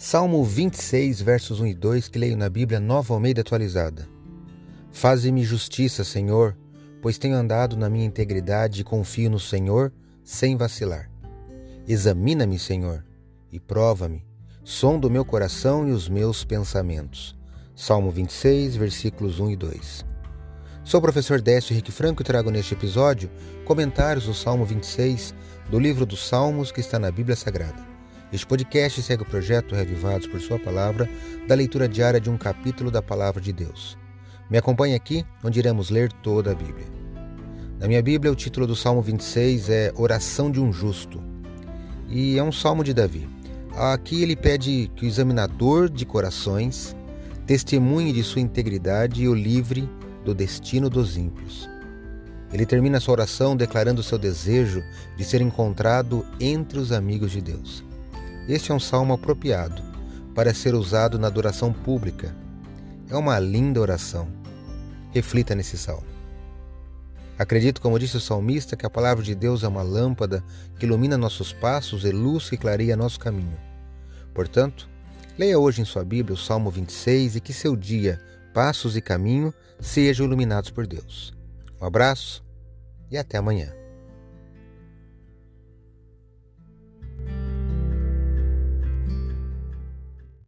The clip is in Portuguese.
Salmo 26, versos 1 e 2, que leio na Bíblia Nova Almeida atualizada. Faze-me justiça, Senhor, pois tenho andado na minha integridade e confio no Senhor sem vacilar. Examina-me, Senhor, e prova-me, som do meu coração e os meus pensamentos. Salmo 26, versículos 1 e 2. Sou o professor Décio Henrique Franco e trago neste episódio comentários do Salmo 26 do livro dos Salmos que está na Bíblia Sagrada. Este podcast segue o projeto Revivados por Sua Palavra, da leitura diária de um capítulo da Palavra de Deus. Me acompanhe aqui, onde iremos ler toda a Bíblia. Na minha Bíblia, o título do Salmo 26 é Oração de um Justo, e é um salmo de Davi. Aqui ele pede que o examinador de corações testemunhe de sua integridade e o livre do destino dos ímpios. Ele termina sua oração declarando seu desejo de ser encontrado entre os amigos de Deus. Este é um salmo apropriado para ser usado na adoração pública. É uma linda oração. Reflita nesse salmo. Acredito, como disse o salmista, que a palavra de Deus é uma lâmpada que ilumina nossos passos e luz que clareia nosso caminho. Portanto, leia hoje em sua Bíblia o Salmo 26 e que seu dia, passos e caminho sejam iluminados por Deus. Um abraço e até amanhã.